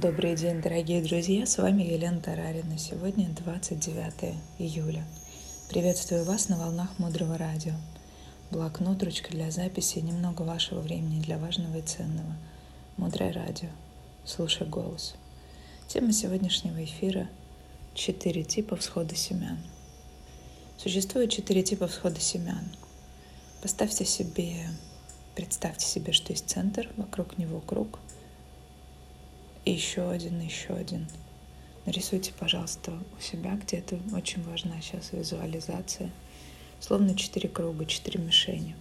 Добрый день, дорогие друзья! С вами Елена Тарарина. Сегодня 29 июля. Приветствую вас на волнах Мудрого Радио. Блокнот, ручка для записи, немного вашего времени для важного и ценного. Мудрое Радио. Слушай голос. Тема сегодняшнего эфира – четыре типа всхода семян. Существует четыре типа всхода семян. Поставьте себе, представьте себе, что есть центр, вокруг него круг – и еще один, еще один. Нарисуйте, пожалуйста, у себя где-то. Очень важна сейчас визуализация. Словно четыре круга, четыре мишени.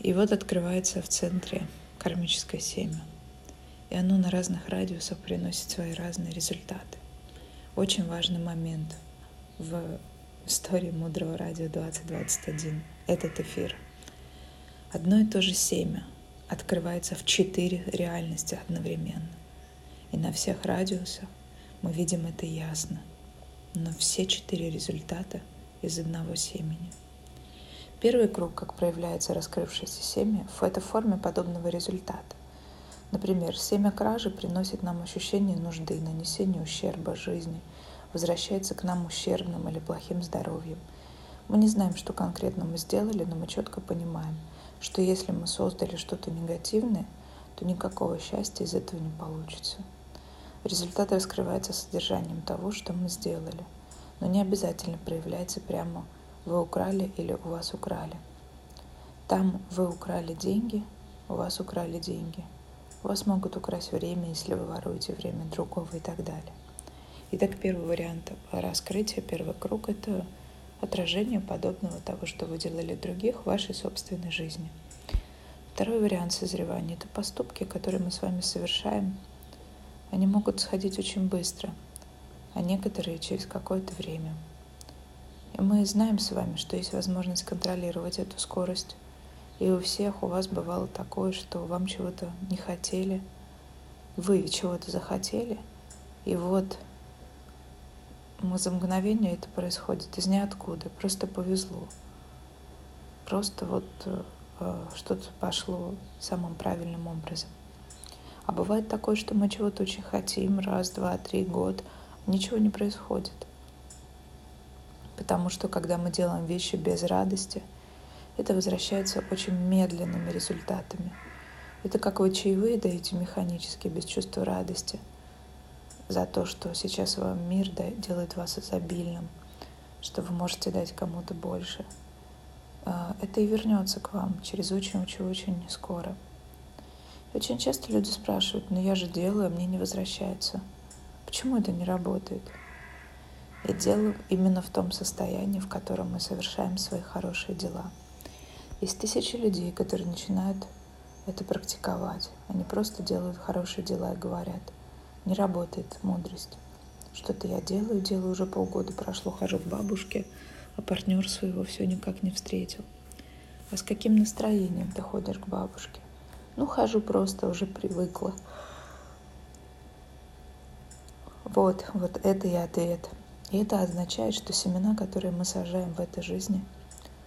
И вот открывается в центре кармическое семя. И оно на разных радиусах приносит свои разные результаты. Очень важный момент в истории Мудрого Радио 2021 — этот эфир. Одно и то же семя открывается в четыре реальности одновременно. И на всех радиусах мы видим это ясно. Но все четыре результата из одного семени. Первый круг, как проявляется раскрывшееся семя, в этой форме подобного результата. Например, семя кражи приносит нам ощущение нужды, нанесения ущерба жизни, возвращается к нам ущербным или плохим здоровьем. Мы не знаем, что конкретно мы сделали, но мы четко понимаем, что если мы создали что-то негативное, то никакого счастья из этого не получится. Результат раскрывается содержанием того, что мы сделали, но не обязательно проявляется прямо «вы украли» или «у вас украли». Там вы украли деньги, у вас украли деньги. У вас могут украсть время, если вы воруете время другого и так далее. Итак, первый вариант раскрытия, первый круг – это отражение подобного того, что вы делали других в вашей собственной жизни. Второй вариант созревания – это поступки, которые мы с вами совершаем – они могут сходить очень быстро, а некоторые через какое-то время. И мы знаем с вами, что есть возможность контролировать эту скорость. И у всех у вас бывало такое, что вам чего-то не хотели, вы чего-то захотели, и вот за мгновение это происходит из ниоткуда, просто повезло. Просто вот э, что-то пошло самым правильным образом. А бывает такое, что мы чего-то очень хотим, раз, два, три, год, ничего не происходит. Потому что когда мы делаем вещи без радости, это возвращается очень медленными результатами. Это как вы чаевые даете механически, без чувства радости, за то, что сейчас вам мир делает вас изобильным, что вы можете дать кому-то больше. А, это и вернется к вам через очень-очень-очень скоро. Очень часто люди спрашивают, но я же делаю, а мне не возвращается. Почему это не работает? И дело именно в том состоянии, в котором мы совершаем свои хорошие дела. Есть тысячи людей, которые начинают это практиковать. Они просто делают хорошие дела и говорят, не работает мудрость. Что-то я делаю, делаю уже полгода прошло, хожу к бабушке, а партнер своего все никак не встретил. А с каким настроением ты ходишь к бабушке? Ну, хожу просто, уже привыкла. Вот, вот это и ответ. И это означает, что семена, которые мы сажаем в этой жизни,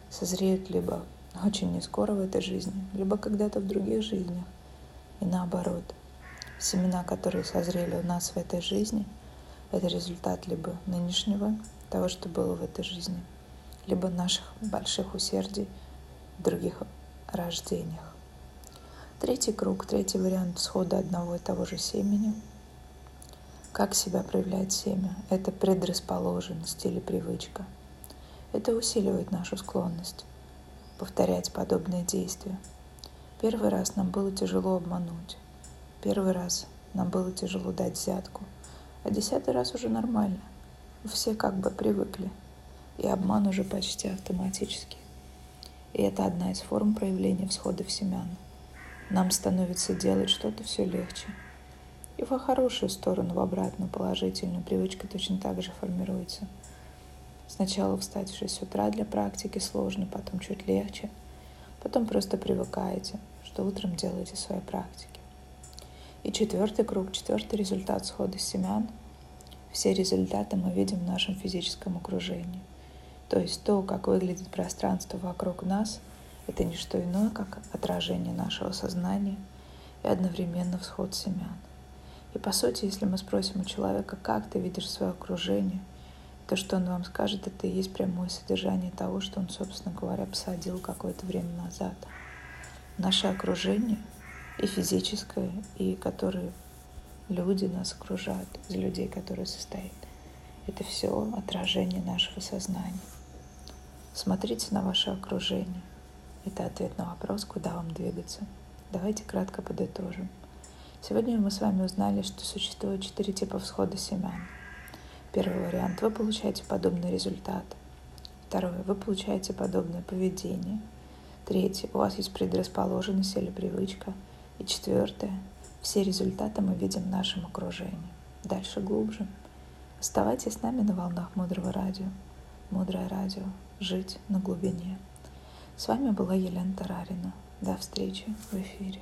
созреют либо очень не скоро в этой жизни, либо когда-то в других жизнях. И наоборот, семена, которые созрели у нас в этой жизни, это результат либо нынешнего, того, что было в этой жизни, либо наших больших усердий в других рождениях. Третий круг, третий вариант схода одного и того же семени. Как себя проявляет семя? Это предрасположенность или привычка. Это усиливает нашу склонность повторять подобные действия. Первый раз нам было тяжело обмануть. Первый раз нам было тяжело дать взятку. А десятый раз уже нормально. Все как бы привыкли. И обман уже почти автоматически. И это одна из форм проявления всхода в семян нам становится делать что-то все легче. И во хорошую сторону, в обратную, положительную, привычка точно так же формируется. Сначала встать в 6 утра для практики сложно, потом чуть легче. Потом просто привыкаете, что утром делаете свои практики. И четвертый круг, четвертый результат схода семян. Все результаты мы видим в нашем физическом окружении. То есть то, как выглядит пространство вокруг нас – это не что иное, как отражение нашего сознания и одновременно всход семян. И по сути, если мы спросим у человека, как ты видишь свое окружение, то, что он вам скажет, это и есть прямое содержание того, что он, собственно говоря, посадил какое-то время назад. Наше окружение и физическое, и которые люди нас окружают, из людей, которые состоят. Это все отражение нашего сознания. Смотрите на ваше окружение. Это ответ на вопрос, куда вам двигаться. Давайте кратко подытожим. Сегодня мы с вами узнали, что существует четыре типа всхода семян. Первый вариант – вы получаете подобный результат. Второе – вы получаете подобное поведение. Третье – у вас есть предрасположенность или привычка. И четвертое – все результаты мы видим в нашем окружении. Дальше глубже. Оставайтесь с нами на волнах Мудрого Радио. Мудрое Радио. Жить на глубине. С вами была Елена Тарарина. До встречи в эфире.